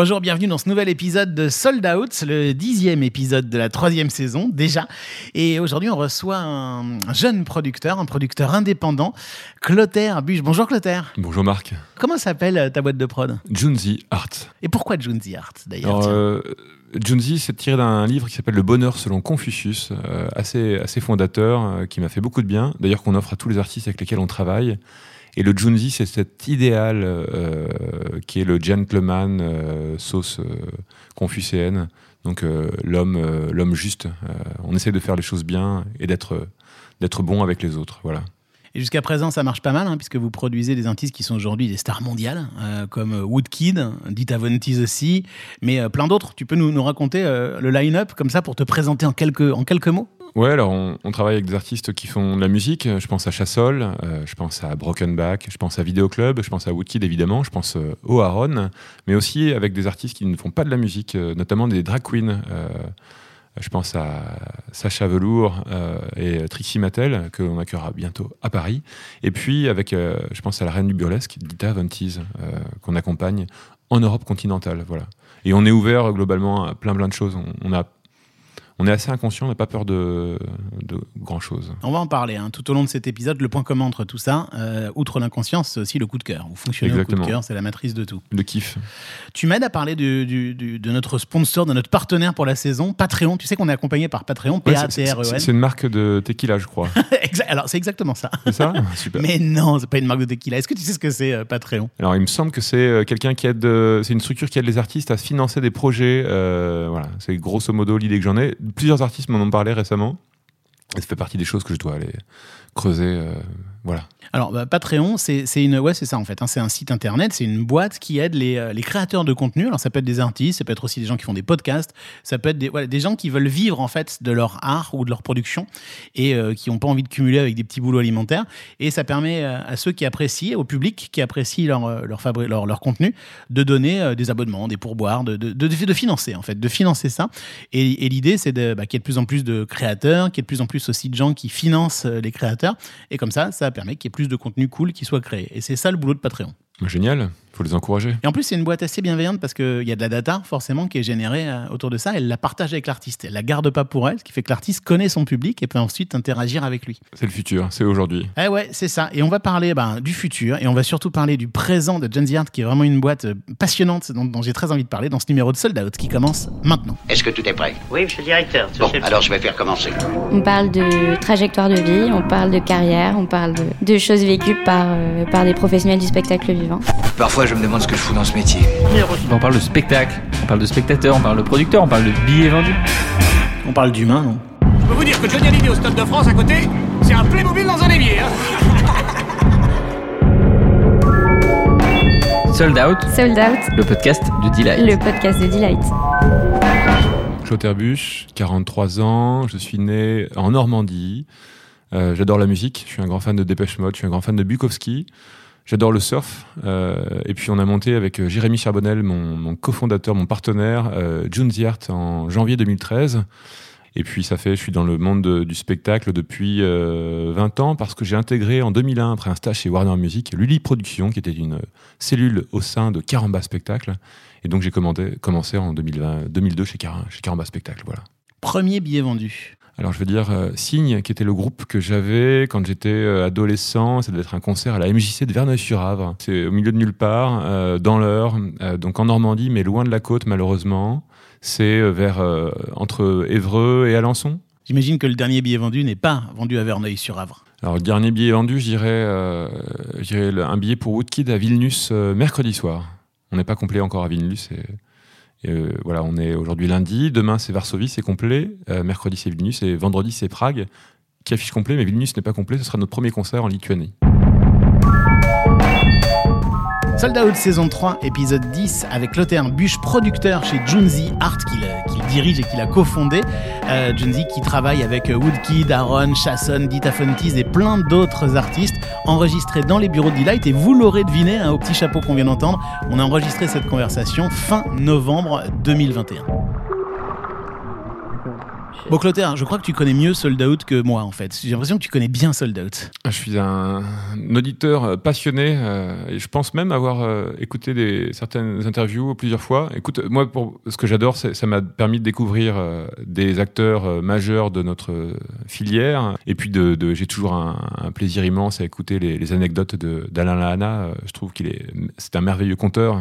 Bonjour, bienvenue dans ce nouvel épisode de Sold Out, le dixième épisode de la troisième saison déjà. Et aujourd'hui, on reçoit un jeune producteur, un producteur indépendant, Clotaire Buche. Bonjour Clotaire. Bonjour Marc. Comment s'appelle euh, ta boîte de prod? Junzi Art. Et pourquoi Junzi Art d'ailleurs? Euh, Junzi, c'est tiré d'un livre qui s'appelle Le bonheur selon Confucius, euh, assez, assez fondateur, euh, qui m'a fait beaucoup de bien, d'ailleurs qu'on offre à tous les artistes avec lesquels on travaille. Et le Junzi, c'est cet idéal euh, qui est le gentleman euh, sauce euh, confucéenne, donc l'homme l'homme juste. On essaie de faire les choses bien et d'être d'être bon avec les autres. Voilà. Et jusqu'à présent, ça marche pas mal, hein, puisque vous produisez des artistes qui sont aujourd'hui des stars mondiales, comme Woodkid, Dita Von Teese aussi, mais plein d'autres. Tu peux nous, raconter le line-up comme ça pour te présenter en quelques, en quelques mots? Ouais, alors on, travaille avec des artistes qui font de la musique. Je pense à Chassol, euh, je pense à Broken Back, je pense à Video Club, je pense à Woodkid évidemment, je pense euh, au Aaron, mais aussi avec des artistes qui ne font pas de la musique, euh, notamment des drag queens. Euh, je pense à Sacha Velour euh, et Trixie Mattel, que l'on accueillera bientôt à Paris. Et puis, avec, euh, je pense à la reine du burlesque, Dita euh, qu'on accompagne en Europe continentale. Voilà. Et on est ouvert euh, globalement à plein plein de choses. On a, on est assez inconscient, on n'a pas peur de, de grand chose. On va en parler hein, tout au long de cet épisode. Le point commun entre tout ça, euh, outre l'inconscience, c'est aussi le coup de cœur. Vous fonctionnez au coup de cœur, c'est la matrice de tout. Le kiff. Tu m'aides à parler du- du- du- de notre sponsor, de notre partenaire pour la saison, Patreon. Tu sais qu'on est accompagné par Patreon, Ouais, c'est- c'est P-A-T-R-E-N. c'est une marque de tequila, je crois. Alors, c'est exactement ça. C'est ça Super. Mais non, c'est pas une marque de tequila. Est-ce que tu sais ce que c'est, euh, Patreon? Alors, il me semble que c'est euh, quelqu'un qui aide, c'est une structure qui aide les artistes à financer des projets. euh, voilà, c'est grosso modo l'idée que j'en ai. Plusieurs artistes m'en ont parlé récemment. Et ça fait partie des choses que je dois aller creuser. Alors, bah, Patreon, c'est une, ouais, c'est ça en fait. hein, c'est un site internet, c'est une boîte qui aide les, euh, les créateurs de contenu. Alors, ça peut être des artistes, ça peut être aussi des gens qui font des podcasts, ça peut être des, gens qui veulent vivre en fait de leur art ou de leur production et euh, qui n'ont pas envie de cumuler avec des petits boulots alimentaires. Et ça permet euh, à ceux qui apprécient, au public qui apprécie leur, contenu, de donner des abonnements, des pourboires, de, financer en fait, de financer ça. Et, l'idée, c'est bah, qu'il y ait de plus en plus de créateurs, qu'il y ait de plus en plus aussi de gens qui financent les créateurs. Et comme ça, ça permet qu'il y ait plus de contenu cool qui soit créé. Et c'est ça le boulot de Patreon. Génial, faut les encourager. Et en plus, c'est une boîte assez bienveillante parce qu'il y a de la data, forcément, qui est générée euh, autour de ça. Elle la partage avec l'artiste. Elle la garde pas pour elle, ce qui fait que l'artiste connaît son public et peut ensuite interagir avec lui. C'est le futur, c'est aujourd'hui. Eh ouais, c'est ça. Et on va parler ben, du futur et on va surtout parler du présent de Gen Z Art, qui est vraiment une boîte euh, passionnante dont, dont j'ai très envie de parler dans ce numéro de Sold Out qui commence maintenant. Est-ce que tout est prêt? Oui, monsieur le directeur. Bon, alors je vais faire commencer. On parle de trajectoire de vie, on parle de carrière, on parle de, de choses vécues par, euh, par des professionnels du spectacle vivant. Parfois, je me demande ce que je fous dans ce métier. On parle de spectacle, on parle de spectateur, on parle de producteur, on parle de billets vendus. On parle d'humain, non? Je peux vous dire que Johnny Hallyday au Stade de France à côté, c'est un Playmobil dans un évier. Hein Sold Out, Sold Out, le podcast de Delight. le podcast de Delight. Claude Buche, 43 ans, je suis né en Normandie. Euh, J'adore la musique, je suis un grand fan de Dépêche Mode, je suis un grand fan de Bukowski. J'adore le surf. euh, et puis on a monté avec euh, Jérémy Charbonnel, mon, cofondateur, mon partenaire, euh, June en janvier 2013. Et puis ça fait, je suis dans le monde de- du spectacle depuis euh, 20 ans parce que j'ai intégré en 2001, après un stage chez Warner Music, Lully Productions, qui était une cellule au sein de Caramba Spectacle. Et donc j'ai commencé en 2020, 2002 chez, chez Caramba Spectacle. Voilà. Premier billet vendu. Alors je veux dire euh, Signe, qui était le groupe que j'avais quand j'étais euh, adolescent. Ça devait être un concert à la MJC de Verneuil-sur-Avre. C'est au milieu de nulle part, euh, dans l'Eure, euh, donc en Normandie, mais loin de la côte malheureusement. C'est euh, vers euh, entre Évreux et Alençon. J'imagine que le dernier billet vendu n'est pas vendu à Verneuil-sur-Avre. Alors le dernier billet vendu, euh, le- un billet pour Woodkid à Vilnius euh, mercredi soir. On n'est pas complet encore à Vilnius. Et, euh, voilà, on est aujourd'hui lundi. Demain c'est Varsovie, c'est complet. Euh, mercredi c'est Vilnius et vendredi c'est Prague qui affiche complet, mais Vilnius n'est pas complet. Ce sera notre premier concert en Lituanie. Sold Out saison 3, épisode 10, avec Clotaire Buche, producteur chez Junzi Art, qu'il euh, dirige et qu'il a cofondé. Euh, Junzi qui travaille avec euh, Woodkid, Aaron, Chasson, Dita Von Teese et plein d'autres artistes, enregistrés dans les bureaux de Delight. Et vous l'aurez deviné, hein, au petit chapeau qu'on vient d'entendre, on a enregistré cette conversation fin novembre 2021. Bon, Clotaire, je crois que tu connais mieux Sold Out que moi, en fait. J'ai l'impression que tu connais bien Sold Out. Je suis un, auditeur euh, passionné euh, et je pense même avoir euh, écouté certaines interviews plusieurs fois. Écoute, moi, pour, ce que j'adore, ça m'a permis de découvrir des acteurs majeurs de notre filière. Et puis, j'ai toujours un, plaisir immense à écouter les, anecdotes d'Alain Lahana. Je trouve qu'il est, c'est un merveilleux conteur.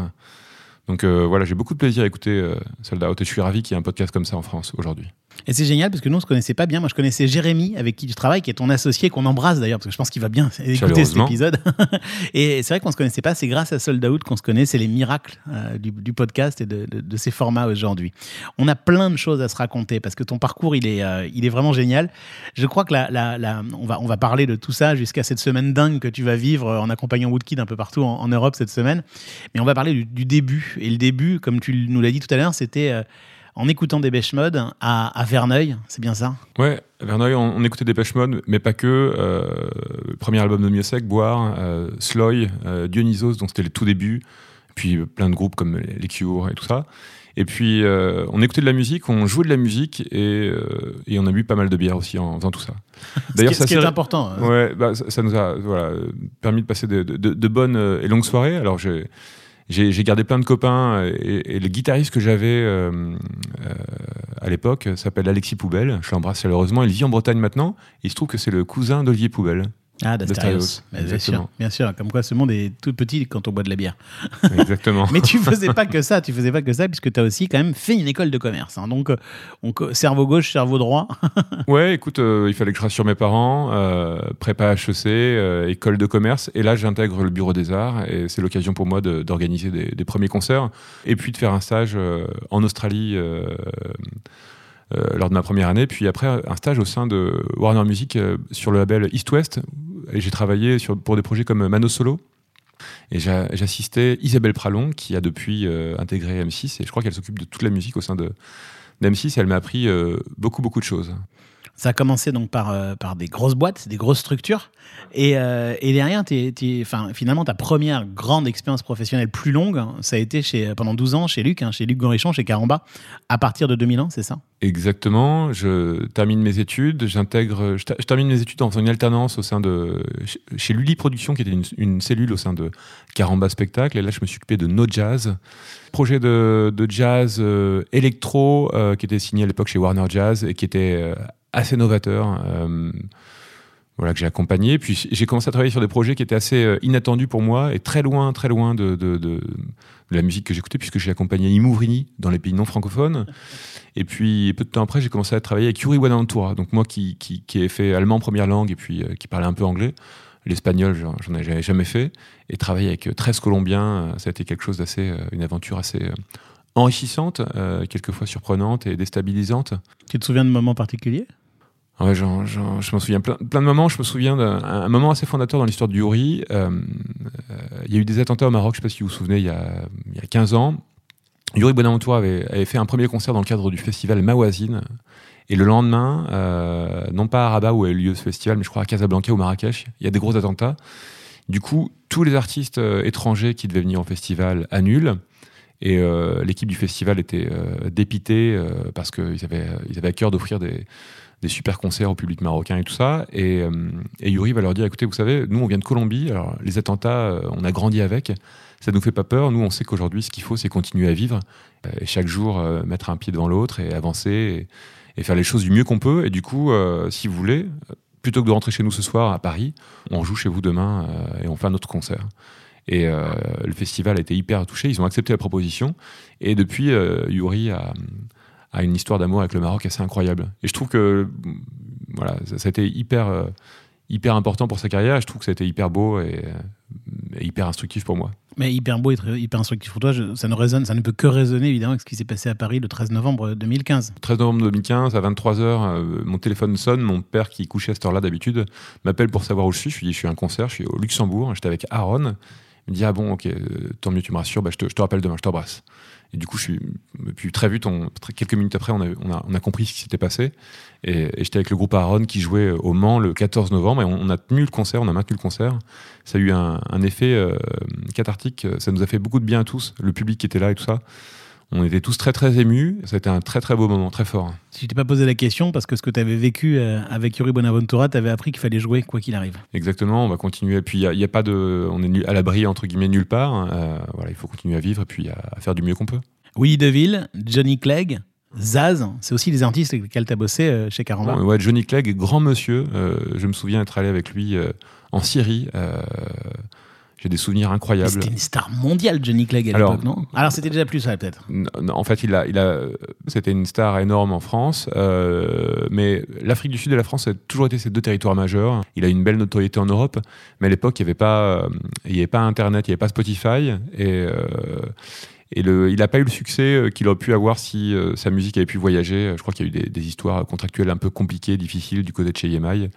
Donc voilà, j'ai beaucoup de plaisir à écouter Sold Out et je suis ravi qu'il y ait un podcast comme ça en France aujourd'hui. Et c'est génial parce que nous, on se connaissait pas bien. Moi, je connaissais Jérémy, avec qui tu travailles, qui est ton associé, qu'on embrasse d'ailleurs, parce que je pense qu'il va bien écouter cet épisode. et c'est vrai qu'on se connaissait pas. C'est grâce à Sold Out qu'on se connaît. C'est les miracles euh, du, du podcast et de, de- de ces formats aujourd'hui. On a plein de choses à se raconter parce que ton parcours, il est, euh, il est vraiment génial. Je crois que la, la- la- on, va, on va parler de tout ça jusqu'à cette semaine dingue que tu vas vivre en accompagnant Woodkid un peu partout en, en Europe cette semaine. Mais on va parler du, du début. Et le début, comme tu nous l'as dit tout à l'heure, c'était euh, en écoutant des Mode à, à Verneuil. C'est bien ça? Ouais, à Verneuil, on, on écoutait des Mode, mais pas que. Euh, premier album de Miosek, Boire, euh, Sloy, euh, Dionysos, donc c'était les tout débuts, puis plein de groupes comme les Cure et tout ça. Et puis, euh, on écoutait de la musique, on jouait de la musique et, euh, et on a bu pas mal de bière aussi en faisant tout ça. ce qui, ce qui c'est est important. Ouais, bah, ça, ça nous a voilà, permis de passer de, de- de bonnes et longues soirées. Alors, j'ai. J'ai gardé plein de copains euh, et, et le guitariste que j'avais euh, euh, à l'époque s'appelle Alexis Poubelle. Je l'embrasse chaleureusement. Il vit en Bretagne maintenant. Il se trouve que c'est le cousin d'Olivier Poubelle. Ah, d'Astérios. Bien sûr, bien sûr. Comme quoi, ce monde est tout petit quand on boit de la bière. Exactement. Mais tu faisais pas que ça. Tu faisais pas que ça, puisque tu as aussi quand même fait une école de commerce. hein. Donc, euh, on cerveau gauche, cerveau droit. Ouais, écoute, euh, il fallait que je rassure mes parents. Euh, prépa HEC, euh, école de commerce. Et là, j'intègre le bureau des arts. Et c'est l'occasion pour moi de- d'organiser des, des premiers concerts. Et puis de faire un stage en Australie. Euh, lors de ma première année, puis après un stage au sein de Warner Music euh, sur le label East West, et j'ai travaillé pour des projets comme Mano Solo, et j'a- j'assistais Isabelle Pralon, qui a depuis euh, intégré M6, et je crois qu'elle s'occupe de toute la musique au sein de d'M6, et elle m'a appris beaucoup, beaucoup de choses. Ça a commencé donc par, euh, par des grosses boîtes, des grosses structures. Et, euh, derrière, finalement, ta première grande expérience professionnelle plus longue, hein, ça a été chez, pendant 12 ans chez Luc, hein, chez Luc Gorichon, chez Caramba, à partir de 2000 ans, c'est ça? Exactement. Je termine mes études. J'intègre. Je, ter- je termine mes études en faisant une alternance au sein de chez- Lully Productions, qui était une, cellule au sein de Caramba Spectacle. Et là, je me suis occupé de No Jazz, projet de, jazz euh, électro euh, qui était signé à l'époque chez Warner Jazz et qui était euh, assez novateur. euh, voilà que j'ai accompagné. Puis j'ai commencé à travailler sur des projets qui étaient assez euh, inattendus pour moi et très loin, très loin de, de, la musique que j'écoutais, puisque j'ai accompagné Imouvrini dans les pays non francophones. Et puis, peu de temps après, j'ai commencé à travailler avec Yuri Buenaventura. Donc, moi qui, qui, qui ai fait allemand première langue et puis euh, qui parlait un peu anglais, l'espagnol, j'en ai jamais- fait. Et travailler avec euh, 13 Colombiens, ça a été quelque chose d'assez, une aventure assez enrichissante, quelquefois surprenante et déstabilisante. Tu te souviens de moments particuliers? Ouais, j'en- j'en- je m'en souviens plein, de moments. Je me souviens d'un un moment assez fondateur dans l'histoire du Yuri. Euh, euh, Il y a eu des attentats au Maroc, je ne sais pas si vous vous souvenez, il y a, il y a 15 ans. Yuri Bonaventura avait, fait un premier concert dans le cadre du festival Mawazine. Et le lendemain, euh, non pas à Rabat où a eu lieu ce festival, mais je crois à Casablanca ou Marrakech, il y a des gros attentats. Du coup, tous les artistes étrangers qui devaient venir au festival annulent. Et l'équipe du festival était euh, dépitée parce qu'ils avaient, ils avaient à cœur d'offrir des, des super concerts au public marocain et tout ça. Et, euh, et Yuri va leur dire écoutez, vous savez, nous, on vient de Colombie, alors les attentats, euh, on a grandi avec, ça nous fait pas peur. Nous, on sait qu'aujourd'hui, ce qu'il faut, c'est continuer à vivre euh, et chaque jour mettre un pied devant l'autre et avancer et, faire les choses du mieux qu'on peut. Et du coup, si vous voulez, plutôt que de rentrer chez nous ce soir à Paris, on joue chez vous demain et on fait un autre concert. Et le festival a été hyper touché. Ils ont accepté la proposition. Et depuis, Yuri a, a une histoire d'amour avec le Maroc assez incroyable. Et je trouve que voilà, ça, ça a été hyper, euh, hyper important pour sa carrière. Je trouve que ça a été hyper beau et, euh, et hyper instructif pour moi. Mais hyper beau et très- hyper instructif pour toi. je- ça, ne résonne, ça ne peut que résonner évidemment avec ce qui s'est passé à Paris le 13 novembre 2015. 13 novembre 2015, à 23h, mon téléphone sonne. Mon père, qui couchait à cette heure-là d'habitude, m'appelle pour savoir où je suis. Je lui dis Je suis à un concert, je suis au Luxembourg. J'étais avec Aaron. Il me dit Ah bon, ok, euh, tant mieux, tu me rassures. Bah, je, te, je te rappelle demain, je t'embrasse. Et du coup, je suis, puis très vite, quelques minutes après, on a, compris ce qui s'était passé. Et, j'étais avec le groupe Aaron qui jouait au Mans le 14 novembre. Et on, a tenu le concert, on a maintenu le concert. Ça a eu un, un effet euh, cathartique. Ça nous a fait beaucoup de bien à tous, le public qui était là et tout ça. On était tous très très émus. C'était un très très beau moment, très fort. Si je t'ai pas posé la question, parce que ce que tu avais vécu euh, avec Yuri Bonaventura, tu avais appris qu'il fallait jouer quoi qu'il arrive. Exactement, on va continuer. Et puis, il n'y a, a, pas de. On est à l'abri, entre guillemets, nulle part. Euh, voilà, il faut continuer à vivre et puis à, à faire du mieux qu'on peut. Willy DeVille, Johnny Clegg, Zaz, c'est aussi des artistes avec lesquels tu as bossé euh, chez Caramba. Ouais, ouais, Johnny Clegg, grand monsieur. Euh, je me souviens être allé avec lui euh, en Syrie. J'ai des souvenirs incroyables. C'était une star mondiale, Johnny Clegg, à l'époque, non? Alors, c'était déjà plus ça, peut-être. En fait, il a, il a, c'était une star énorme en France, euh, mais l'Afrique du Sud et la France ont toujours été ces deux territoires majeurs. Il a une belle notoriété en Europe, mais à l'époque, il n'y avait pas, euh, il y avait pas Internet, il n'y avait pas Spotify, et, euh, et le, il n'a pas eu le succès qu'il aurait pu avoir si euh, sa musique avait pu voyager. Je crois qu'il y a eu des, des histoires contractuelles un peu compliquées, difficiles du côté de chez EMI,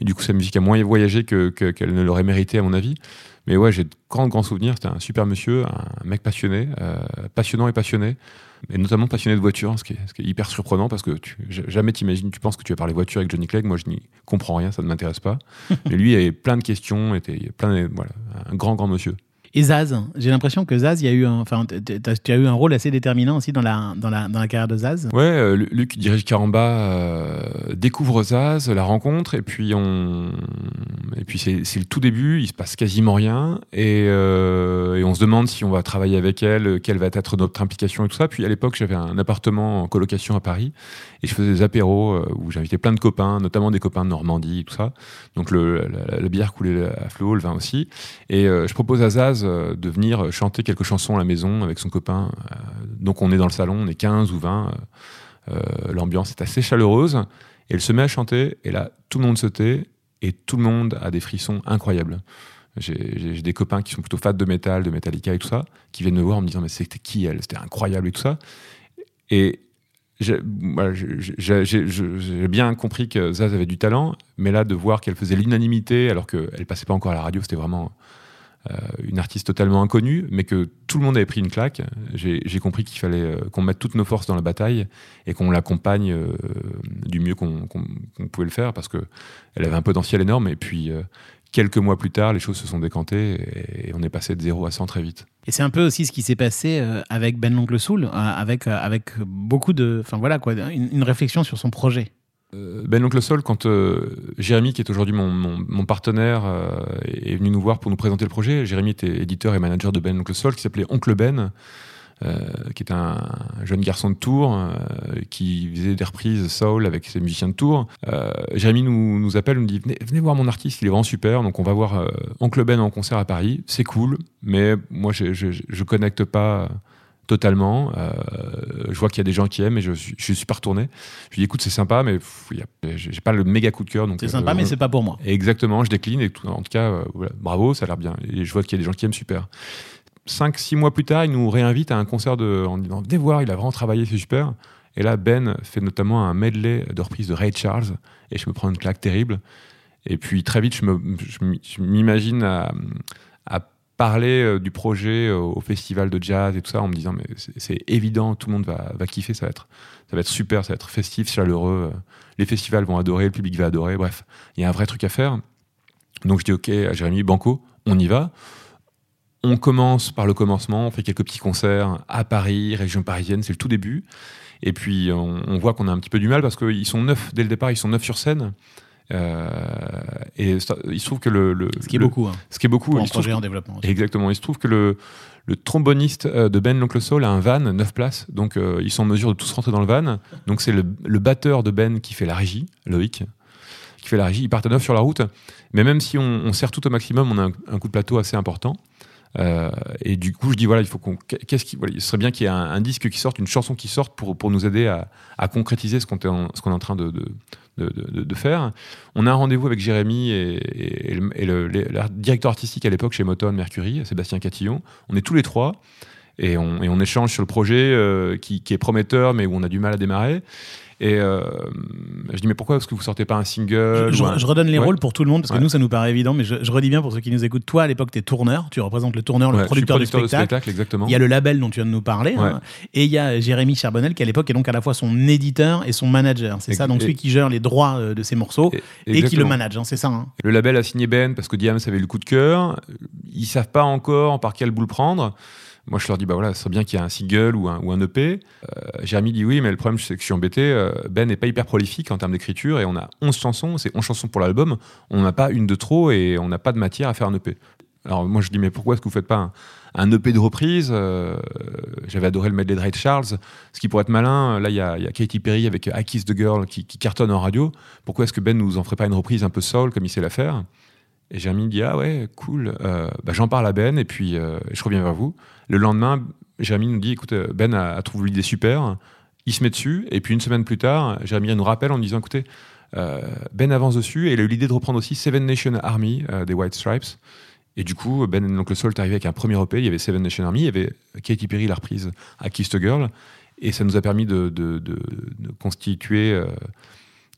et du coup, sa musique a moins voyagé que, que- qu'elle ne l'aurait mérité, à mon avis. Mais ouais, j'ai de grands, grands souvenirs. C'était un super monsieur, un mec passionné, euh, passionnant et passionné, et notamment passionné de voitures, ce qui est, ce qui est hyper surprenant parce que tu, jamais t'imagines, tu penses que tu vas parler voiture avec Johnny Clegg. Moi, je n'y comprends rien, ça ne m'intéresse pas. Mais lui, il avait plein de questions, était plein, de- voilà, un grand, grand monsieur. Et Zaz, j'ai l'impression que Zaz, il enfin, tu as eu un rôle assez déterminant aussi dans la, dans la, dans la carrière de Zaz. Ouais, euh, Lu- Luc dirige Caramba euh, découvre Zaz, la rencontre, et puis on, puis c'est le tout début, il se passe quasiment rien, et, euh, et on se demande si on va travailler avec elle, quelle va être notre implication et tout ça. Puis à l'époque, j'avais un appartement en colocation à Paris, et je faisais des apéros où j'invitais plein de copains, notamment des copains de Normandie et tout ça. Donc le, la, la bière coulait à flot, le vin aussi. Et je propose à Zaz de venir chanter quelques chansons à la maison avec son copain. Euh, donc on est dans le salon, on est 15 ou 20. euh, euh, L'ambiance est assez chaleureuse. Et elle se met à chanter, et là, tout le monde se tait, et tout le monde a des frissons incroyables. J'ai des copains qui sont plutôt fans de métal, de Metallica et tout ça, qui viennent me voir en me disant Mais c'était qui elle? C'était incroyable et tout ça. Et j'ai j'ai bien compris que Zaz avait du talent, mais là, de voir qu'elle faisait l'unanimité alors qu'elle passait pas encore à la radio, c'était vraiment euh, une artiste totalement inconnue, mais que tout le monde avait pris une claque. J'ai compris qu'il fallait euh, qu'on mette toutes nos forces dans la bataille et qu'on l'accompagne euh, du mieux qu'on pouvait le faire parce que elle avait un potentiel énorme. Et puis, euh, quelques mois plus tard, les choses se sont décantées et, on est passé de 0 à 100 très vite. Et c'est un peu aussi ce qui s'est passé euh, avec Ben l'oncle Soul, euh, avec, euh, beaucoup de, enfin voilà quoi, une réflexion sur son projet. Euh, Ben l'oncle Sol, quand euh, Jérémy, qui est aujourd'hui mon, mon- partenaire, euh, est venu nous voir pour nous présenter le projet, Jérémy était éditeur et manager de Ben l'oncle Sol, qui s'appelait Oncle Ben, qui est un jeune garçon de Tours, qui faisait des reprises soul avec ses musiciens de Tours. Jérémy nous, appelle, nous dit venez, venez voir mon artiste, il est vraiment super. Donc on va voir Oncle Ben en concert à Paris, c'est cool, mais moi je, je, je connecte pas totalement. Euh, je vois qu'il y a des gens qui aiment et je suis, je suis pas retourné. Je lui dis écoute, c'est sympa, mais j'ai pas le méga coup de cœur. C'est euh, sympa, mais on- c'est pas pour moi. Exactement, je décline et tout, en tout cas, euh, voilà, bravo, ça a l'air bien. Et je vois qu'il y a des gens qui aiment super. Cinq, six mois plus tard, il nous réinvite à un concert de, en disant venez voir, il a vraiment travaillé, c'est super. Et là, Ben fait notamment un medley de reprise de Ray Charles et je me prends une claque terrible. Et puis très vite, je m'imagine à, à parler euh, du projet au, au festival de jazz et tout ça en me disant mais c'est évident, tout le monde va, va kiffer, ça va être ça va être super, ça va être festif, chaleureux. euh, Les festivals vont adorer, le public va adorer. Bref, il y a un vrai truc à faire. Donc je dis ok à Jérémy Banco, on y va. On commence par le commencement, on fait quelques petits concerts à Paris, région parisienne, c'est le tout début. Et puis on, on voit qu'on a un petit peu du mal parce qu'ils sont neuf dès le départ, ils sont neuf sur scène. Euh, et ça- il se trouve que le, le- Ce qui est le- beaucoup hein, ce qui est beaucoup, pour un il projet en développement. aussi. Exactement. Il se trouve que le, le tromboniste euh, de Ben l'Oncle Soul a un van, 9 places. Donc, euh, ils sont en mesure de tous rentrer dans le van. Donc, c'est le, le batteur de Ben qui fait la régie, Loïc, qui fait la régie. Ils partent à 9 sur la route. Mais même si on, on serre tout au maximum, on a un, un coup de plateau assez important. Euh, et du coup, je dis voilà, il faut qu'on. Qu'est-ce qui, voilà, il serait bien qu'il y ait un, un disque qui sorte, une chanson qui sorte pour, pour nous aider à, à concrétiser ce qu'on est, qu'on est en train de, de, de, faire. On a un rendez-vous avec Jérémy et, le- le directeur artistique à l'époque chez Motown Mercury, Sébastien Catillon. On est tous les trois et on, et on échange sur le projet euh, qui, qui est prometteur mais où on a du mal à démarrer. Et euh, je dis mais pourquoi est-ce que vous sortez pas un single Je, ou un- je redonne les Ouais. rôles pour tout le monde parce que Ouais. nous ça nous paraît évident, mais je, je redis bien pour ceux qui nous écoutent. Toi à l'époque t'es tourneur, tu représentes le tourneur, Ouais, le producteur, producteur de spectacle. exactement. Il y a le label dont tu viens de nous parler, hein. et il y a Jérémy Charbonnel qui à l'époque est donc à la fois son éditeur et son manager. C'est ça, donc et- celui qui gère les droits euh, de ses morceaux Et- et, qui le manage, hein, c'est ça. hein. Le label a signé Ben parce que Diams avait le coup de cœur. Ils savent pas encore par quel bout le prendre. Moi, je leur dis, bah voilà, ce serait bien qu'il y ait un single ou un, EP. Euh, Jérémy dit oui, mais le problème, c'est que je suis embêté. euh, Ben n'est pas hyper prolifique en termes d'écriture et on a 11 chansons, c'est 11 chansons pour l'album. On n'a pas une de trop et on n'a pas de matière à faire un EP. Alors moi, je dis, mais pourquoi est-ce que vous faites pas un, EP de reprise? Euh, J'avais adoré le medley de Ray Charles. Ce qui pourrait être malin, là, il y a, Katy Perry avec I Kiss the Girl qui, cartonne en radio. Pourquoi est-ce que Ben nous en ferait pas une reprise un peu soul comme il sait la faire? Et Jérémy dit, ah ouais, cool. Euh, bah, J'en parle à Ben et puis euh, je reviens vers vous. Le lendemain, Jérémy nous dit écoute, euh, Ben a, trouvé l'idée super, il se met dessus, et puis une semaine plus tard, Jérémy nous rappelle en nous disant écoutez, Ben avance dessus, et il a eu l'idée de reprendre aussi Seven Nation Army des White Stripes. Et du coup, Ben donc le Soul est arrivé avec un premier EP, il y avait Seven Nation Army, il y avait Katy Perry, la reprise à Kiss the Girl, et ça nous a permis de, constituer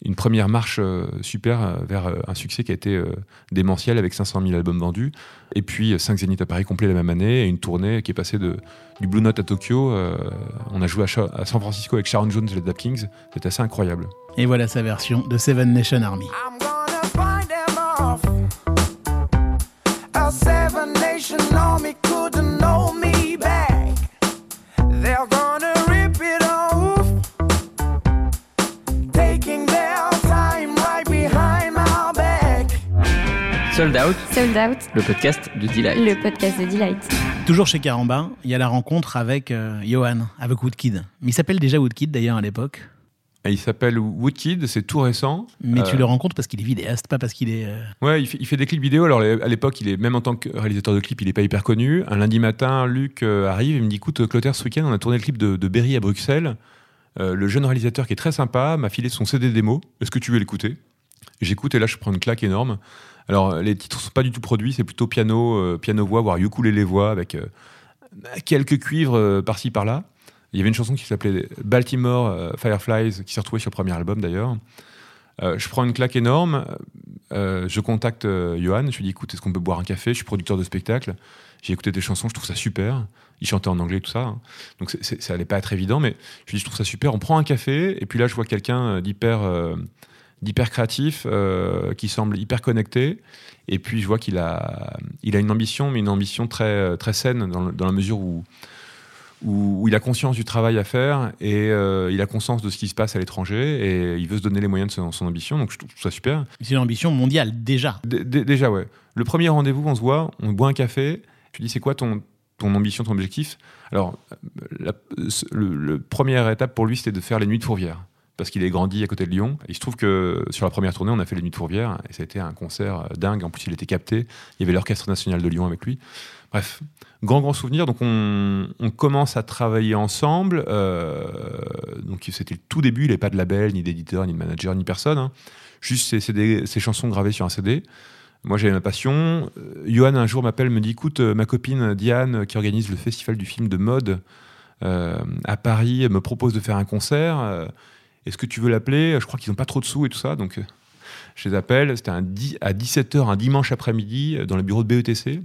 une première marche euh, super euh, vers euh, un succès qui a été euh, démentiel avec 500 000 albums vendus. Et puis 5 Zénith à Paris complet la même année et une tournée qui est passée de, du Blue Note à Tokyo. Euh, on a joué à, San Francisco avec Sharon Jones et les Dap Kings. C'était assez incroyable. Et voilà sa version de Seven Nation Army. I'm gonna find them off. A seven nation army couldn't hold me back. They're gonna Sold Out, Sold Out, le podcast de Delight. le podcast de Delight. Toujours chez Caramba, il y a la rencontre avec euh, Johan, avec Woodkid. Mais il s'appelle déjà Woodkid d'ailleurs à l'époque. Et il s'appelle Woodkid, c'est tout récent. Mais tu Euh, le rencontres parce qu'il est vidéaste, pas parce qu'il est. euh, Ouais, il fait, il fait des clips vidéo. Alors à l'époque, il est même en tant que réalisateur de clips, il est pas hyper connu. Un lundi matin, Luc arrive et me dit écoute, Clotaire, ce week-end, on a tourné le clip de, de Berry à Bruxelles. Euh, le jeune réalisateur qui est très sympa m'a filé son CD démo. Est-ce que tu veux l'écouter? J'écoute et là, je prends une claque énorme. Alors les titres sont pas du tout produits, c'est plutôt piano, euh, piano voix, voire ukulélé voix avec euh, quelques cuivres euh, par-ci par-là. Il y avait une chanson qui s'appelait Baltimore Fireflies, qui s'est retrouvée sur le premier album d'ailleurs. Je prends une claque énorme. Je contacte Johan. Je lui dis écoute, est-ce qu'on peut boire un café? Je suis producteur de spectacle. J'ai écouté tes chansons, je trouve ça super. Il chantait en anglais, tout ça. hein. Donc ça allait pas être évident, mais je lui dis je trouve ça super. On prend un café, et puis là, je vois quelqu'un d'hyper. D'hyper créatif, euh, qui semble hyper connecté, et puis je vois qu'il a, il a une ambition, mais une ambition très, très saine dans, le- dans la mesure où, où, où il a conscience du travail à faire et euh, il a conscience de ce qui se passe à l'étranger et il veut se donner les moyens de son, son ambition. Donc je trouve ça super. C'est une ambition mondiale déjà. Dé- dé- déjà, ouais. Le premier rendez-vous, on se voit, on boit un café. Je lui dis, c'est quoi ton, ton ambition, ton objectif? Alors, la, le première étape pour lui, c'était de faire les Nuits de Fourvière. Parce qu'il est grandi à côté de Lyon. Il se trouve que sur la première tournée, on a fait les Nuits de Fourvière et ça a été un concert euh, dingue. En plus, il était capté. Il y avait l'Orchestre National de Lyon avec lui. Bref, grand, grand souvenir. Donc, on, commence à travailler ensemble. Euh, donc, c'était le tout début. Il n'avait pas de label, ni d'éditeur, ni de manager, ni personne. hein. Juste ces, chansons gravées sur un CD. Moi, j'avais ma passion. Euh, Johan, un jour, m'appelle, me dit Écoute, euh, ma copine Diane, qui organise le festival du film de mode à Paris, me propose de faire un concert. Est-ce que tu veux l'appeler? Je crois qu'ils n'ont pas trop de sous et tout ça. Donc, euh, je les appelle. C'était à 17h, un dimanche après-midi, euh, dans le bureau de BETC.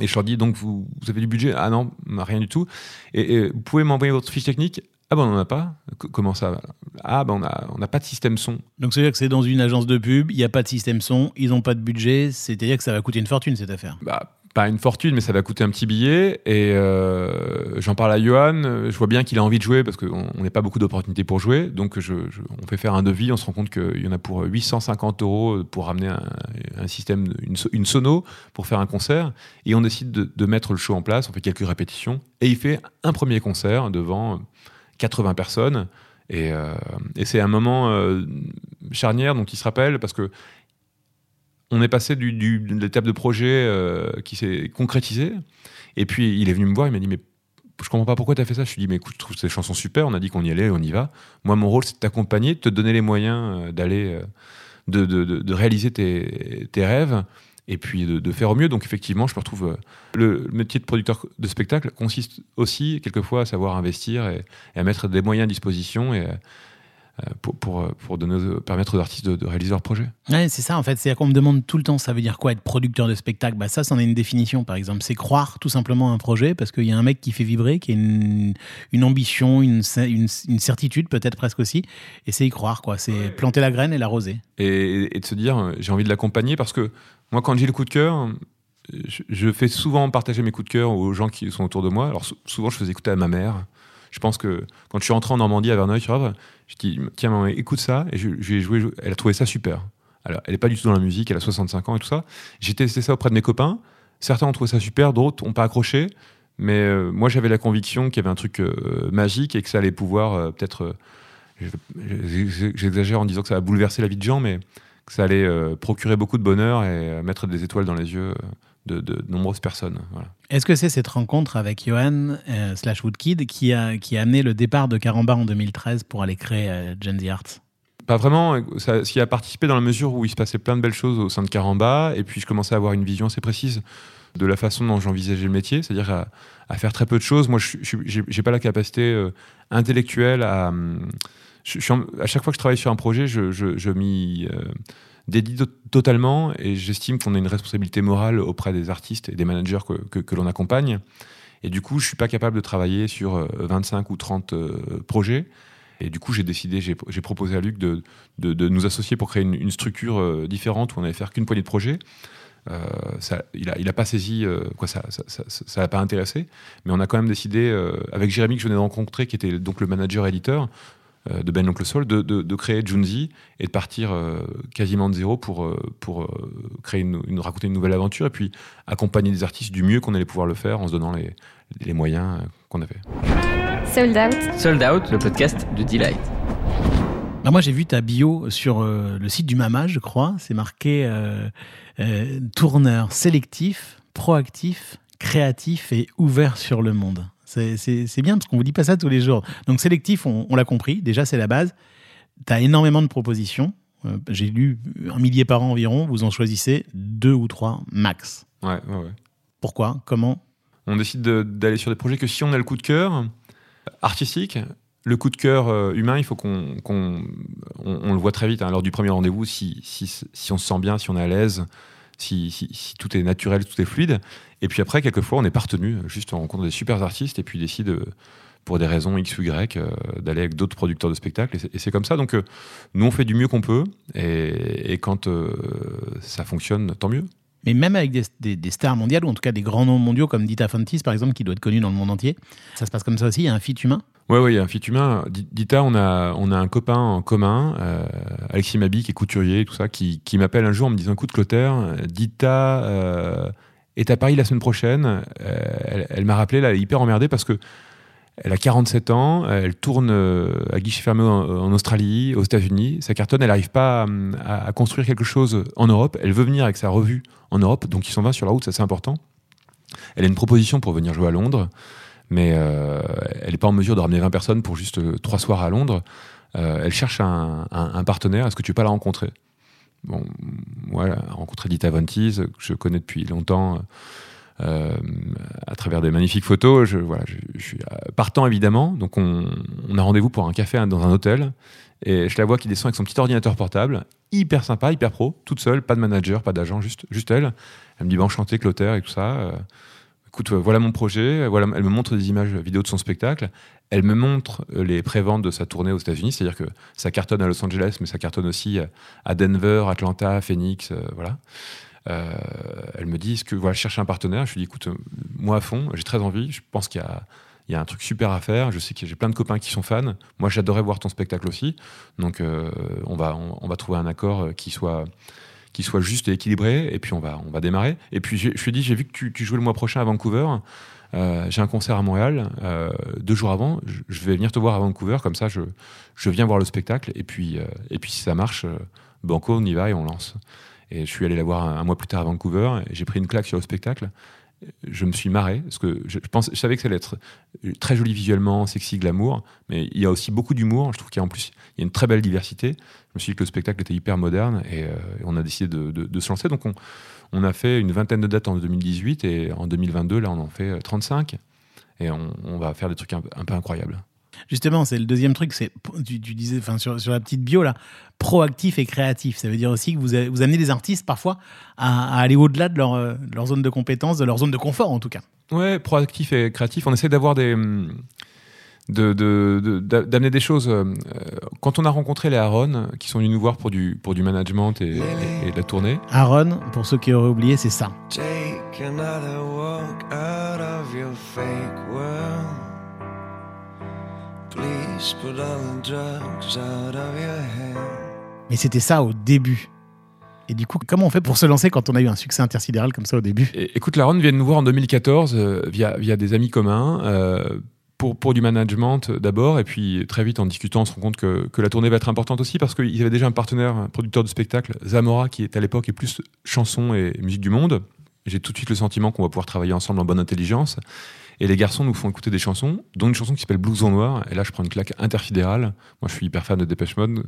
Et je leur dis Donc, vous, vous avez du budget? Ah non, rien du tout. Et, et vous pouvez m'envoyer votre fiche technique? Ah ben, on n'en a pas. Comment ça? Ah ben, on n'a on n'a pas de système son. Donc c'est-à-dire que c'est dans une agence de pub, il n'y a pas de système son, ils n'ont pas de budget, c'est-à-dire que ça va coûter une fortune cette affaire? bah, pas une fortune, mais ça va coûter un petit billet. Et euh, j'en parle à Johan. Je vois bien qu'il a envie de jouer parce qu'on on n'a pas beaucoup d'opportunités pour jouer. Donc on fait faire un devis. On se rend compte qu'il y en a pour 850 euros pour ramener un, système, une, so- une sono pour faire un concert. Et on décide de, mettre le show en place. On fait quelques répétitions. Et il fait un premier concert devant 80 personnes. Et, euh, et c'est un moment euh, charnière dont il se rappelle parce que on est passé du, du- de l'étape de projet euh, qui s'est concrétisée. Et puis il est venu me voir, il m'a dit mais je comprends pas pourquoi tu as fait ça. Je lui ai dit mais écoute, je trouve ces chansons super. On a dit qu'on y allait, on y va. Moi mon rôle c'est de t'accompagner, de te donner les moyens euh, d'aller, euh, de, réaliser tes, rêves et puis de, faire au mieux. Donc effectivement, je me retrouve. le métier de producteur de spectacle consiste aussi quelquefois à savoir investir et, et à mettre des moyens à disposition et pour, pour, euh, pour donner- permettre aux artistes de, de réaliser leurs projets. Ouais, c'est ça en fait, c'est qu'on me demande tout le temps ça veut dire quoi être producteur de spectacle? Bah ça, c'en est une définition par exemple, c'est croire tout simplement à un projet parce qu'il y a un mec qui fait vibrer, qui a une, une ambition, une, cer- une, une certitude peut-être presque aussi, et c'est y croire quoi, c'est planter la graine et l'arroser. et, et de se dire euh, j'ai envie de l'accompagner parce que moi quand j'ai le coup de cœur je, je fais souvent partager mes coups de cœur aux gens qui sont autour de moi. Alors sou- souvent, je faisais écouter à ma mère. Je pense que quand je suis rentré en Normandie à Verneuil-sur-Avre, je dis tiens maman, écoute ça. Et je, joué. Elle a trouvé ça super. Alors, elle n'est pas du tout dans la musique. Elle a 65 ans et tout ça. J'ai testé ça auprès de mes copains. Certains ont trouvé ça super, d'autres n'ont pas accroché. Mais euh, moi, j'avais la conviction qu'il y avait un truc euh, magique et que ça allait pouvoir euh, peut-être. je- je- J'exagère en disant que ça va bouleverser la vie de gens, mais que ça allait procurer beaucoup de bonheur et mettre des étoiles dans les yeux de, de nombreuses personnes. Voilà. Est-ce que c'est cette rencontre avec Johan euh, slash Woodkid qui a, qui a amené le départ de Caramba en 2013 pour aller créer euh, Gen Z Arts? Pas vraiment. Ça, ça y a participé dans la mesure où il se passait plein de belles choses au sein de Caramba, et puis je commençais à avoir une vision assez précise de la façon dont j'envisageais le métier, c'est-à-dire à, à faire très peu de choses. Moi, je j'ai pas la capacité euh, intellectuelle à. hum, je- je à chaque fois que je travaille sur un projet, je, je, je m'y dédie to- totalement, et j'estime qu'on a une responsabilité morale auprès des artistes et des managers que, que, l'on accompagne. Et du coup, je suis pas capable de travailler sur euh, 25 ou 30 euh, projets. Et du coup, j'ai décidé, j'ai proposé à Luc de, de, nous associer pour créer une, structure euh, différente où on allait faire qu'une poignée de projets. Euh, ça, il a, il a pas saisi, euh, quoi, ça, ça l'a pas intéressé, mais on a quand même décidé, euh, avec Jérémy que je venais de rencontrer, qui était donc le manager éditeur euh, de Ben L'Oncle Soul, de, de, de créer Junzi et de partir euh, quasiment de zéro pour, euh, pour euh, créer une, une- raconter une nouvelle aventure et puis accompagner des artistes du mieux qu'on allait pouvoir le faire en se donnant les, les moyens euh, qu'on avait. Sold Out. Sold Out, le podcast de Delight. Bah, moi, j'ai vu ta bio sur euh, le site du Mama, je crois. C'est marqué euh, euh, tourneur sélectif, proactif, créatif et ouvert sur le monde. C'est- bien parce qu'on vous dit pas ça tous les jours. Donc sélectif, on, on l'a compris. Déjà, c'est la base. Tu as énormément de propositions. Euh, j'ai lu un millier par an environ. Vous en choisissez deux ou trois max. Ouais, ouais, ouais. Pourquoi? Comment? On décide de- d'aller sur des projets que si on a le coup de cœur artistique, le coup de cœur euh, humain, il faut qu'on qu'on- on, on le voit très vite hein, lors du premier rendez-vous, si, si, si on se sent bien, si on est à l'aise, si, tout est naturel, tout est fluide. Et puis après, quelquefois, on est partenu, juste on rencontre des super artistes et puis décide, euh, pour des raisons X ou Y, euh, d'aller avec d'autres producteurs de spectacles. Et c'est- comme ça. Donc, euh, nous, on fait du mieux qu'on peut. Et, quand ça fonctionne, tant mieux. Mais même avec des stars mondiales, ou en tout cas des grands noms mondiaux comme Dita Fontis, par exemple, qui doit être connu dans le monde entier, ça se passe comme ça aussi. Il y a un fit humain. Il y a un fit humain. Di- Dita, on a, on a un copain en commun, euh, Alexis Mabi, qui est couturier et tout ça, qui, qui m'appelle un jour en me disant Écoute, Clotaire, Dita euh, est à Paris la semaine prochaine. Euh, elle m'a rappelé, elle est hyper emmerdée parce que elle a 47 ans, elle tourne à guichet fermé en, Australie, aux États-Unis. Sa cartonne, elle n'arrive pas hum, à, à construire quelque chose en Europe. Elle veut venir avec sa revue en Europe, donc ils s'en va sur la route, ça c'est important. Elle a une proposition pour venir jouer à Londres mais euh, elle n'est pas en mesure de ramener 20 personnes pour juste euh, trois soirs à Londres. Euh, elle cherche un, partenaire. Est-ce que tu veux pas la rencontrer? Bon, voilà, rencontrer Dita Vontis, que je connais depuis longtemps euh, à travers des magnifiques photos. Je, suis partant évidemment. Donc on, on a rendez-vous pour un café hein, dans un hôtel. Et je la vois qui descend avec son petit ordinateur portable, hyper sympa, hyper pro, toute seule, pas de manager, pas d'agent, juste, juste elle. Elle me dit bah, enchanté Clotaire et tout ça. Écoute, euh, voilà mon projet, elle me montre des images vidéo de son spectacle, elle me montre euh, les préventes de sa tournée aux États-Unis, c'est-à-dire que ça cartonne à Los Angeles, mais ça cartonne aussi euh, à Denver, Atlanta, Phoenix, voilà. Elle me dit, que voilà, je cherche un partenaire? Je lui dis, écoute, moi à fond, j'ai très envie, je pense qu'il y a, un truc super à faire, je sais que j'ai plein de copains qui sont fans, moi j'adorais voir ton spectacle aussi, donc on, va, trouver un accord qui soit qui soit juste et équilibré, et puis on va, on va démarrer. Et puis j'ai- je lui ai dit, j'ai vu que tu, tu jouais le mois prochain à Vancouver, euh, j'ai un concert à Montréal, euh, deux jours avant, je, je vais venir te voir à Vancouver, comme ça je, je viens voir le spectacle, et puis, euh, et puis si ça marche, banco, on y va et on lance. Et je suis allé la voir un, mois plus tard à Vancouver, j'ai pris une claque sur le spectacle. Je me suis marré, parce que je, je je savais que ça allait être très joli visuellement, sexy, glamour, mais il y a aussi beaucoup d'humour. Je trouve qu'il y a en plus il y a une très belle diversité. Je me suis dit que le spectacle était hyper moderne et, euh, on a décidé de, de- se lancer. Donc on, on a fait une vingtaine de dates en 2018 et en 2022, là, on en fait euh, 35. Et on, va faire des trucs un peu incroyables. Justement, c'est le deuxième truc. C'est tu, tu disais, enfin sur, sur la petite bio là, proactif et créatif. Ça veut dire aussi que vous, avez- vous amenez des artistes parfois à, à aller au-delà de leur, euh, de leur zone de compétence, de leur zone de confort en tout cas. Ouais, proactif et créatif. On essaie d'avoir des. hum, de- de- de- d'a- d'amener des choses. euh, Quand on a rencontré les Aaron, qui sont venus nous voir pour du, pour du management et, et- et de la tournée, Aaron, pour ceux qui auraient oublié, c'est ça. Take I walk out of your fake world? Mais c'était ça au début. Et du coup, comment on fait pour se lancer quand on a eu un succès intersidéral comme ça au début? Écoute, la Ronde vient de nous voir en 2014 euh, via, via des amis communs. euh, pour, pour du management euh, d'abord, et puis très vite en discutant, on se rend compte que, que la tournée va être importante aussi parce qu'ils avaient déjà un partenaire, un producteur de spectacle, Zamora, qui est à l'époque est plus chanson et musique du monde. J'ai tout de suite le sentiment qu'on va pouvoir travailler ensemble en bonne intelligence. Et les garçons nous font écouter des chansons, dont une chanson qui s'appelle Blouson Noir. Et là, je prends une claque interfédérale. Moi, je suis hyper fan de Dépêche Mode,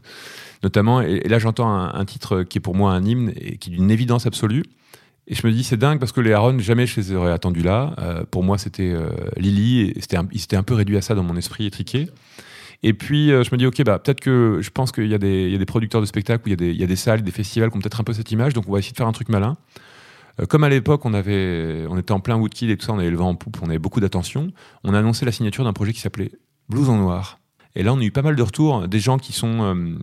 notamment. Et, là, j'entends un, titre qui est pour moi un hymne et qui est d'une évidence absolue. Et je me dis, c'est dingue parce que les Aaron, jamais je les aurais attendus là. Euh, pour moi, c'était euh, Lily. Et c'était un, ils s'étaient un peu réduits à ça dans mon esprit étriqué. Et puis, euh, je me dis, OK, bah, peut-être que je pense qu'il y, a des- il y a des producteurs de spectacles, où il il y a des salles, des festivals qui ont peut-être un peu cette image. Donc, on va essayer de faire un truc malin. Euh, comme à l'époque, on, on était en plein Woodkill et tout ça, on avait le vent en poupe, on avait beaucoup d'attention. On a annoncé la signature d'un projet qui s'appelait Blues en Noir. Et là, on a eu pas mal de retours, des gens qui sont. euh,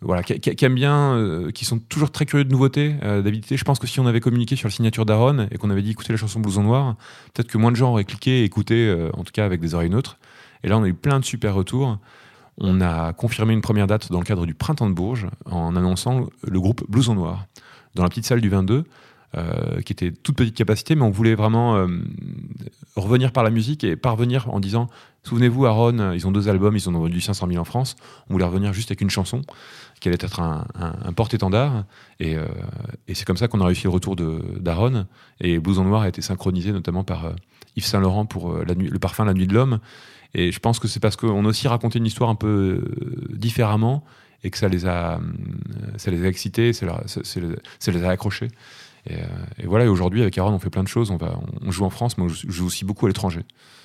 voilà, qui, aiment bien, euh, qui sont toujours très curieux de nouveautés, euh. Je pense que si on avait communiqué sur la signature d'Aaron et qu'on avait dit écoutez la chanson Blouson Noir, peut-être que moins de gens auraient cliqué et écouté, en tout cas avec des oreilles neutres. Et là, on a eu plein de super retours. On a confirmé une première date dans le cadre du Printemps de Bourges en annonçant le groupe Blouson Noir dans la petite salle du 22, euh, qui était toute petite capacité, mais on voulait vraiment euh, revenir par la musique et parvenir en disant souvenez-vous, Aaron, ils ont deux albums, ils en ont vendu 500 000 en France. On voulait revenir juste avec une chanson qui allait être un, porte-étendard. Et, euh, et c'est comme ça qu'on a réussi le retour d'Aaron. Et Blouson Noir a été synchronisé notamment par Yves Saint-Laurent pour euh, la nuit- le parfum La Nuit de l'Homme. Et je pense que c'est parce qu'on a aussi raconté une histoire un peu différemment et que ça les a, ça les a excités, ça les a accrochés. Et, euh, et voilà, et aujourd'hui, avec Aaron, on fait plein de choses. On, va, on joue en France, mais on joue- aussi beaucoup à l'étranger.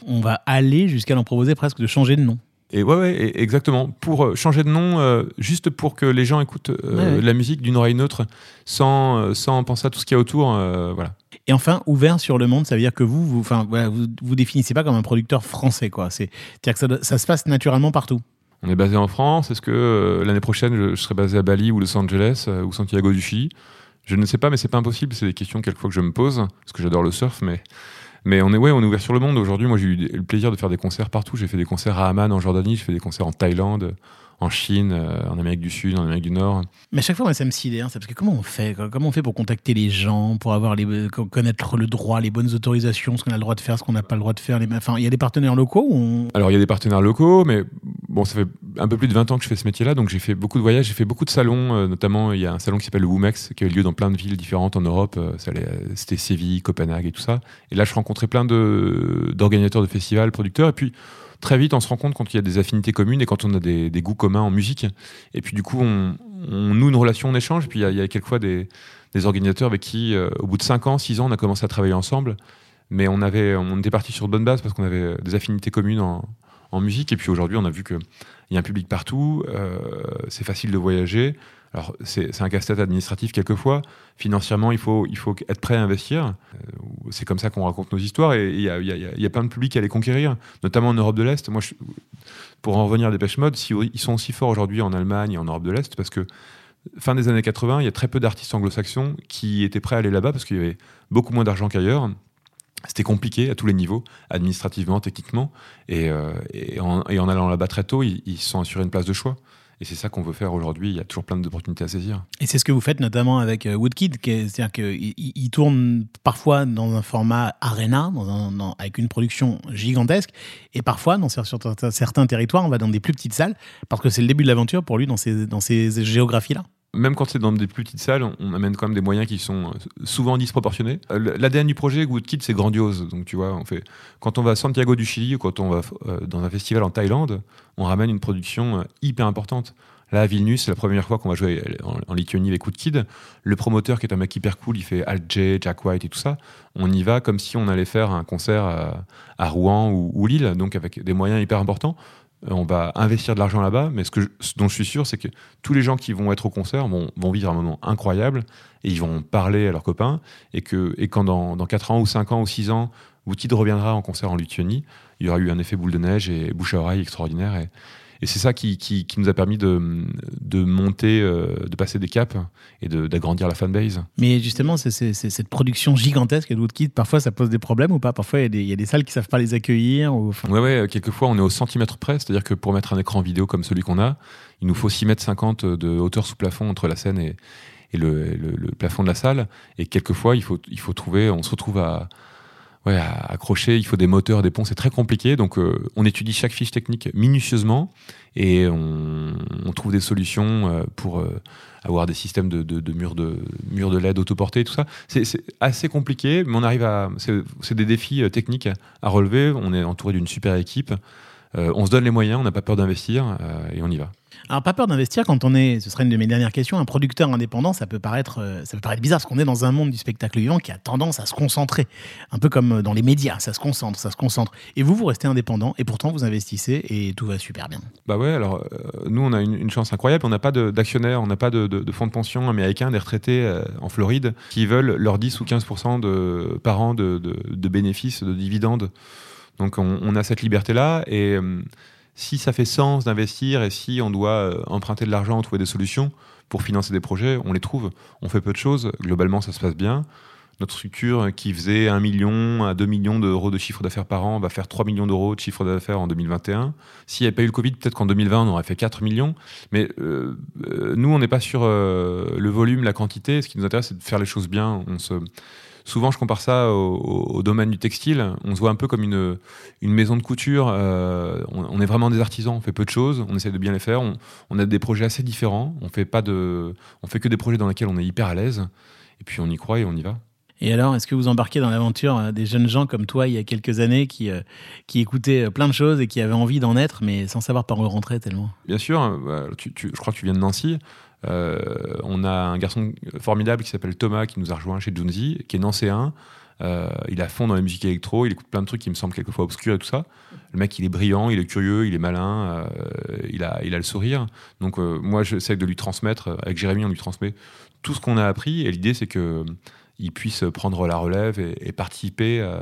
On va aller jusqu'à leur proposer presque de changer de nom. Et ouais, ouais, exactement. Pour euh, changer de nom, euh, juste pour que les gens écoutent euh, Ouais, ouais. de la musique d'une oreille neutre, sans, sans penser à tout ce qu'il y a autour. euh, voilà. Et enfin, ouvert sur le monde, ça veut dire que vous, vous, enfin, voilà, vous, vous définissez pas comme un producteur français, quoi. C'est, c'est-à-dire que ça, se passe naturellement partout. On est basé en France. Est-ce que euh, l'année prochaine, je, je serai basé à Bali ou Los Angeles euh, ou Santiago du Chili? Je ne sais pas, mais c'est pas impossible. C'est des questions quelquefois que je me pose parce que j'adore le surf, mais on est ouvert sur le monde. Aujourd'hui, moi, j'ai eu le plaisir de faire des concerts partout. J'ai fait des concerts à Amman en Jordanie, j'ai fait des concerts en Thaïlande, en Chine, euh, en Amérique du Sud, en Amérique du Nord. Mais à chaque fois, moi, ça me sidère, parce que comment on fait Comment on fait pour contacter les gens, pour avoir les, co- connaître le droit, les bonnes autorisations, ce qu'on a le droit de faire, ce qu'on n'a pas le droit de faire. Les, enfin, il y a des partenaires locaux on... Alors, il y a des partenaires locaux, mais bon, ça fait un peu plus de 20 ans que je fais ce métier-là, donc j'ai fait beaucoup de voyages, j'ai fait beaucoup de salons, euh, notamment il y a un salon qui s'appelle le Womex, qui a eu lieu dans plein de villes différentes en Europe, euh, euh, c'était Séville, Copenhague et tout ça. Et là, je rencontrais plein de, d'organisateurs de festivals, producteurs, et puis très vite, on se rend compte quand il y a des affinités communes et quand on a des, goûts communs en musique. Et puis du coup, on, noue une relation, on échange, puis il y a, il quelquefois des, des organisateurs avec qui, euh, au bout de 5 ans, 6 ans, on a commencé à travailler ensemble, mais on, avait, on était parti sur de bonnes bases parce qu'on avait des affinités communes en, en musique. Et puis aujourd'hui, on a vu qu'il y a un public partout, euh, c'est facile de voyager. Alors, c'est un casse-tête administratif quelquefois. Financièrement, il faut, être prêt à investir. Euh, C'est comme ça qu'on raconte nos histoires. Et il y a, plein de publics à les conquérir, notamment en Europe de l'Est. Moi, pour en revenir à Dépêche Mode, si, ils sont aussi forts aujourd'hui en Allemagne et en Europe de l'Est, parce que fin des années 80, il y a très peu d'artistes anglo-saxons qui étaient prêts à aller là-bas parce qu'il y avait beaucoup moins d'argent qu'ailleurs. C'était compliqué à tous les niveaux, administrativement, techniquement. Et, euh, en allant là-bas très tôt, ils, ils se sont assurés une place de choix. Et c'est ça qu'on veut faire aujourd'hui. Il y a toujours plein d'opportunités à saisir. Et c'est ce que vous faites notamment avec euh, Woodkid, c'est-à-dire qu'il il- il tourne parfois dans un format arena, avec une production gigantesque, et parfois, dans, sur certains territoires, on va dans des plus petites salles, parce que c'est le début de l'aventure pour lui dans ces, dans ces géographies-là. Même quand c'est dans des plus petites salles, on- amène quand même des moyens qui sont euh, souvent disproportionnés. Euh, L'ADN du projet Woodkid, c'est grandiose. Donc tu vois, on fait quand on va à Santiago du Chili ou quand on va euh, dans un festival en Thaïlande, on ramène une production hyper importante. Là, à Vilnius, c'est la première fois qu'on va jouer en, Lituanie avec Woodkid. Le promoteur, qui est un mec hyper cool, il fait Al J, Jack White et tout ça. On y va comme si on allait faire un concert à, Rouen ou, ou Lille, donc avec des moyens hyper importants. Euh, On va investir de l'argent là-bas, mais ce, que dont je suis sûr, c'est que tous les gens qui vont être au concert vont, vivre un moment incroyable et ils vont parler à leurs copains. Et, que, et quand dans, dans 4 ans ou 5 ans ou 6 ans, Woodkid reviendra en concert en Lituanie, il y aura eu un effet boule de neige et bouche à oreille extraordinaire. Et c'est ça qui, qui, qui nous a permis de, de monter, euh, de passer des caps et d'agrandir la fanbase. Mais justement, c'est cette production gigantesque de Woodkid, parfois ça pose des problèmes ou pas? Parfois il y, a des- il y a des salles qui savent pas les accueillir. Ou... enfin, Ouais, ouais, quelquefois on est au centimètre près, c'est-à-dire que pour mettre un écran vidéo comme celui qu'on a, il nous faut 6 mètres 50 de hauteur sous plafond entre la scène et, et le, le- le plafond de la salle. Et quelquefois, il faut, il faut trouver, on se retrouve à, ouais, accrocher, il faut des moteurs, des ponts, c'est très compliqué. Donc euh, on étudie chaque fiche technique minutieusement et on, trouve des solutions euh, pour euh, avoir des systèmes de, murs de murs de LED autoportés, tout ça. C'est assez compliqué, mais on arrive à. C'est des défis techniques à relever. On est entouré d'une super équipe. On se donne les moyens, on n'a pas peur d'investir et on y va. Alors pas peur d'investir quand on est, ce serait une de mes dernières questions, un producteur indépendant, ça peut paraître, euh, ça peut paraître bizarre parce qu'on est dans un monde du spectacle vivant qui a tendance à se concentrer, un peu comme euh, dans les médias, ça se concentre, ça se concentre. Et vous, vous restez indépendant et pourtant vous investissez et tout va super bien. Bah ouais, alors euh, nous on a une, chance incroyable, on n'a pas d'actionnaires, on n'a pas de, fonds de pension américains, des retraités en Floride qui veulent leurs 10 ou 15% de, par an de, bénéfices, de dividendes. Donc on, a cette liberté-là et si ça fait sens d'investir et si on doit euh, emprunter de l'argent, trouver des solutions pour financer des projets, on les trouve. On fait peu de choses, globalement ça se passe bien. Notre structure euh, qui faisait 1 million à 2 millions d'euros de chiffre d'affaires par an va faire 3 millions d'euros de chiffre d'affaires en 2021. S'il n'y avait pas eu le Covid, peut-être qu'en 2020, on aurait fait 4 millions. Mais euh, nous, on n'est pas sur le volume, la quantité. Ce qui nous intéresse, c'est de faire les choses bien. Souvent, je compare ça au, domaine du textile. On se voit un peu comme une, maison de couture. Euh, on, est vraiment des artisans. On fait peu de choses. On essaie de bien les faire. On, a des projets assez différents. On fait pas fait que des projets dans lesquels on est hyper à l'aise. Et puis, on y croit et on y va. Et alors, est-ce que vous embarquez dans l'aventure euh, des jeunes gens comme toi il y a quelques années qui, euh, qui écoutaient euh, plein de choses et qui avaient envie d'en être, mais sans savoir par où rentrer tellement? Bien sûr, euh, bah, je crois que tu viens de Nancy. On a un garçon formidable qui s'appelle Thomas qui nous a rejoint chez Junzi, qui est nancéen. Il a fond dans la musique électro, il écoute plein de trucs qui me semblent quelquefois obscurs et tout ça. Le mec, il est brillant, il est curieux, il est malin, il, a, il a le sourire. Donc moi, j'essaie de lui transmettre, avec Jérémy, on lui transmet tout ce qu'on a appris. Et l'idée, c'est que il puisse prendre la relève et, participer euh,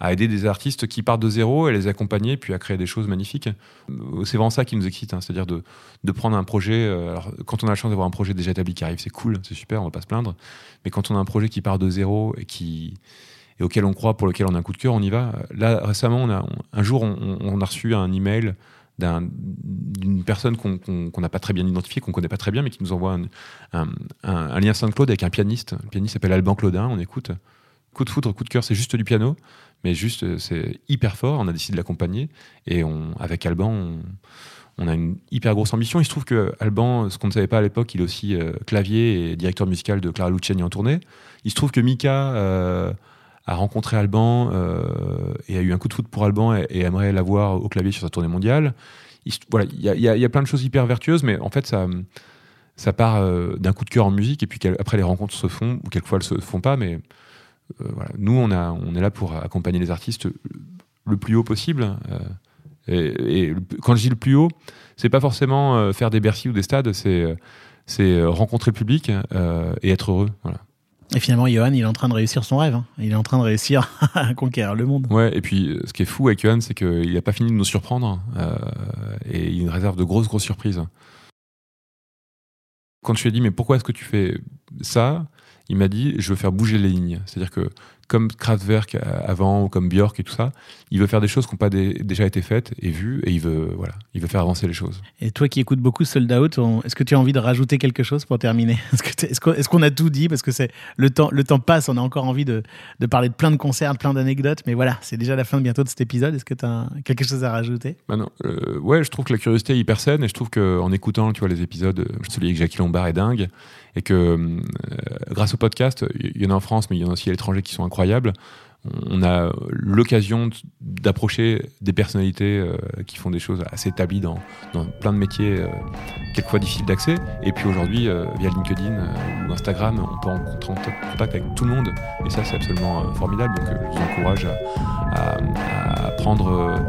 à aider des artistes qui partent de zéro et les accompagner, puis à créer des choses magnifiques. Euh, C'est vraiment ça qui nous excite, hein, c'est-à-dire de, de prendre un projet. euh, alors, quand on a la chance d'avoir un projet déjà établi qui arrive, c'est cool, c'est super, on va pas se plaindre. Mais quand on a un projet qui part de zéro et qui et auquel on croit, pour lequel on a un coup de cœur, on y va. Là, récemment, on a, un jour, on, on a reçu un email d'un- d'une personne qu'on n'a pas très bien identifiée, qu'on connaît pas très bien, mais qui nous envoie un, lien SoundCloud avec un pianiste. Le pianiste s'appelle Alban Claudin, on écoute. Coup de foudre, coup de cœur, c'est juste du piano, mais juste, c'est hyper fort. On a décidé de l'accompagner. Et avec Alban, on, on a une hyper grosse ambition. Il se trouve que Alban, ce qu'on ne savait pas à l'époque, il est aussi euh, clavier et directeur musical de Clara Luciani en tournée. Il se trouve que Mika euh, a rencontré Alban euh, et a eu un coup de foot pour Alban et, et aimerait l'avoir au clavier sur sa tournée mondiale. Il, voilà, il y, y a- plein de choses hyper vertueuses, mais en fait, ça, ça part euh, d'un coup de cœur en musique et puis après les rencontres se font ou quelquefois elles se font pas, mais euh, nous, on, a, on est là pour accompagner les artistes le plus haut possible. et, quand je dis le plus haut, c'est pas forcément faire des Bercy ou des stades, c'est c'est rencontrer le public et être heureux. Voilà. Et finalement, Johan, il est en train de réussir son rêve. hein. Il est en train de réussir à conquérir le monde. Ouais, et puis euh, ce qui est fou avec Johan, c'est qu'il n'a pas fini de nous surprendre euh, et il réserve de grosses, grosses surprises. Quand je lui ai dit, mais pourquoi est-ce que tu fais ça? Il m'a dit, je veux faire bouger les lignes. C'est-à-dire que, comme Kraftwerk euh, avant, ou comme Björk et tout ça, il veut faire des choses qui n'ont pas dé- déjà été faites et vues, et il veut, voilà, il veut faire avancer les choses. Et toi qui écoutes beaucoup Sold Out, est-ce que tu as envie de rajouter quelque chose pour terminer? Est-ce que qu'on a tout dit? Parce que c'est le temps, le temps passe, on a encore envie de, de parler de plein de concerts, de plein d'anecdotes, mais voilà, c'est déjà la fin bientôt de cet épisode. Est-ce que tu as quelque chose à rajouter? Bah non, euh, ouais, je trouve que la curiosité est hyper saine et je trouve qu'en écoutant tu vois, les épisodes, euh, celui avec Jackie Lombard est dingue et que euh, grâce au podcast, il y en a en France mais il y en a aussi à l'étranger qui sont incroyables. On a l'occasion d'approcher des personnalités euh, qui font des choses assez établies dans, plein de métiers, euh, quelquefois difficiles d'accès. Et puis aujourd'hui, euh, via LinkedIn ou Instagram, on peut rentrer en contact avec tout le monde. Et ça, c'est absolument formidable. Donc, je vous encourage à, prendre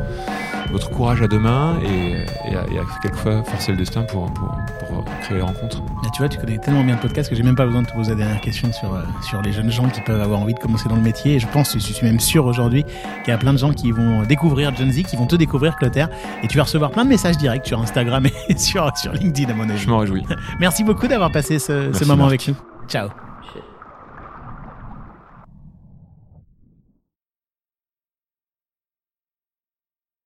votre courage à deux mains et, et à, et à quelquefois forcer le destin pour, pour, pour créer les rencontres. Là, tu vois, tu connais tellement bien le podcast que j'ai même pas besoin de te poser la dernière question sur, euh, sur les jeunes gens qui peuvent avoir envie de commencer dans le métier. Et je pense, je suis même sûr aujourd'hui qu'il y a plein de gens qui vont découvrir Gen Z, qui vont te découvrir, Clotaire. Et tu vas recevoir plein de messages directs sur Instagram et sur, sur LinkedIn, à mon avis. Je m'en réjouis. Merci beaucoup d'avoir passé ce, moment Marc. avec nous. Ciao.